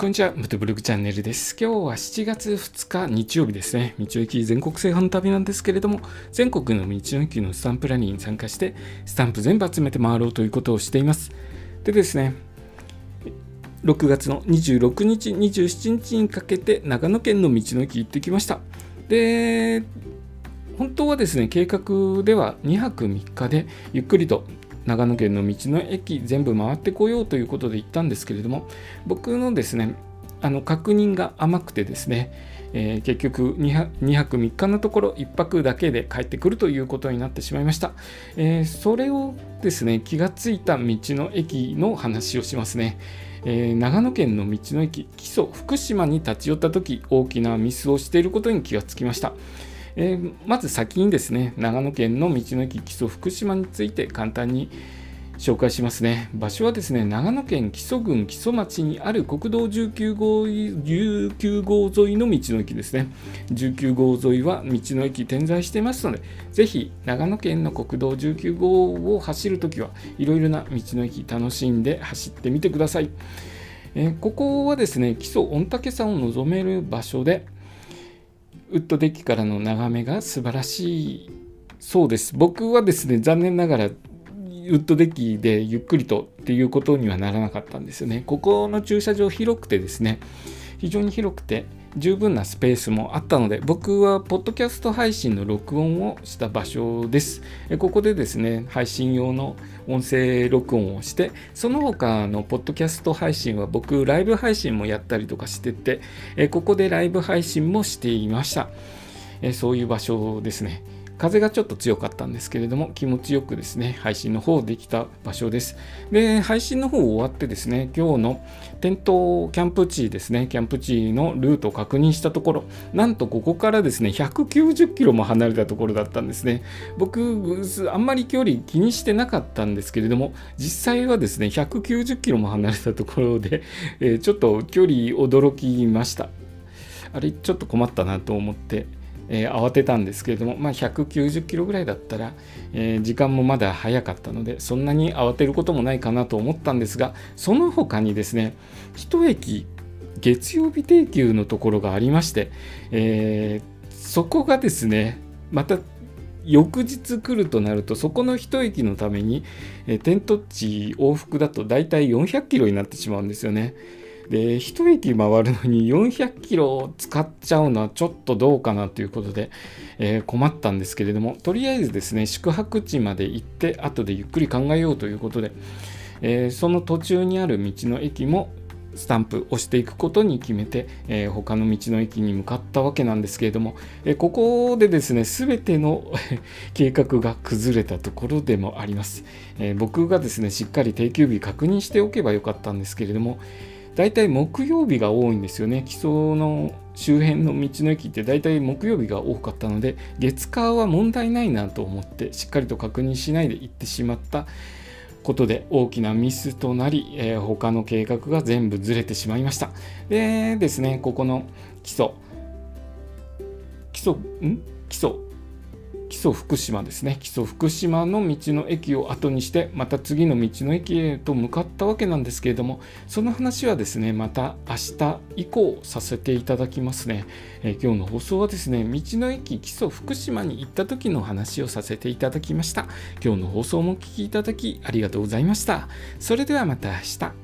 こんにちは、ムトブログチャンネルです。今日は7月2日日曜日ですね。道の駅全国制覇の旅なんですけれども、全国の道の駅のスタンプラリーに参加して、スタンプ全部集めて回ろうということをしています。でですね、6月の26日、27日にかけて長野県の道の駅行ってきました。で、本当はですね、計画では2泊3日でゆっくりと長野県の道の駅全部回ってこようということで行ったんですけれども僕のですねあの確認が甘くてですね、えー、結局 2, 2泊3日のところ1泊だけで帰ってくるということになってしまいました、えー、それをですね気がついた道の駅の話をしますね、えー、長野県の道の駅木曽福島に立ち寄った時大きなミスをしていることに気がつきました。えー、まず先にですね長野県の道の駅木曽福島について簡単に紹介しますね。場所はですね長野県木曽郡木曽町にある国道19号 ,19 号沿いの道の駅ですね。19号沿いは道の駅点在していますのでぜひ長野県の国道19号を走るときはいろいろな道の駅楽しんで走ってみてください、えー、ここはですね木曽御嶽山を望める場所でウッドデッキからの眺めが素晴らしいそうです。僕はですね、残念ながらウッドデッキでゆっくりとっていうことにはならなかったんですよね。ここの駐車場広くてですね、非常に広くて、十分なスペースもあったので僕はポッドキャスト配信の録音をした場所です。ここでですね配信用の音声録音をしてその他のポッドキャスト配信は僕ライブ配信もやったりとかしててここでライブ配信もしていました。そういう場所ですね。風がちょっと強かったんですけれども、気持ちよくですね、配信の方できた場所です。で、配信の方終わってですね、今日の店頭キャンプ地ですね、キャンプ地のルートを確認したところ、なんとここからですね、190キロも離れたところだったんですね。僕、あんまり距離気にしてなかったんですけれども、実際はですね、190キロも離れたところで、えー、ちょっと距離驚きました。あれ、ちょっと困ったなと思って、えー、慌てたんですけれども、まあ、190キロぐらいだったら、えー、時間もまだ早かったのでそんなに慌てることもないかなと思ったんですがその他にですね1駅月曜日定休のところがありまして、えー、そこがですねまた翌日来るとなるとそこの1駅のために、えー、テント地往復だと大体400キロになってしまうんですよね。で1駅回るのに400キロ使っちゃうのはちょっとどうかなということで、えー、困ったんですけれどもとりあえずですね宿泊地まで行って後でゆっくり考えようということで、えー、その途中にある道の駅もスタンプ押していくことに決めて、えー、他の道の駅に向かったわけなんですけれども、えー、ここでですね全ての 計画が崩れたところでもあります、えー、僕がですねしっかり定休日確認しておけばよかったんですけれども、大体木曜日が多いんですよね。基礎の周辺の道の駅って大体木曜日が多かったので、月火は問題ないなと思ってしっかりと確認しないで行ってしまったことで大きなミスとなり、えー、他の計画が全部ずれてしまいました。でですね、ここの基礎、基礎、ん？基礎木曽福島ですね。木曽福島の道の駅を後にしてまた次の道の駅へと向かったわけなんですけれどもその話はですねまた明日以降させていただきますね、えー、今日の放送はですね道の駅木曽福島に行った時の話をさせていただきました。今日の放送もお聴きいただきありがとうございました。それではまた明日。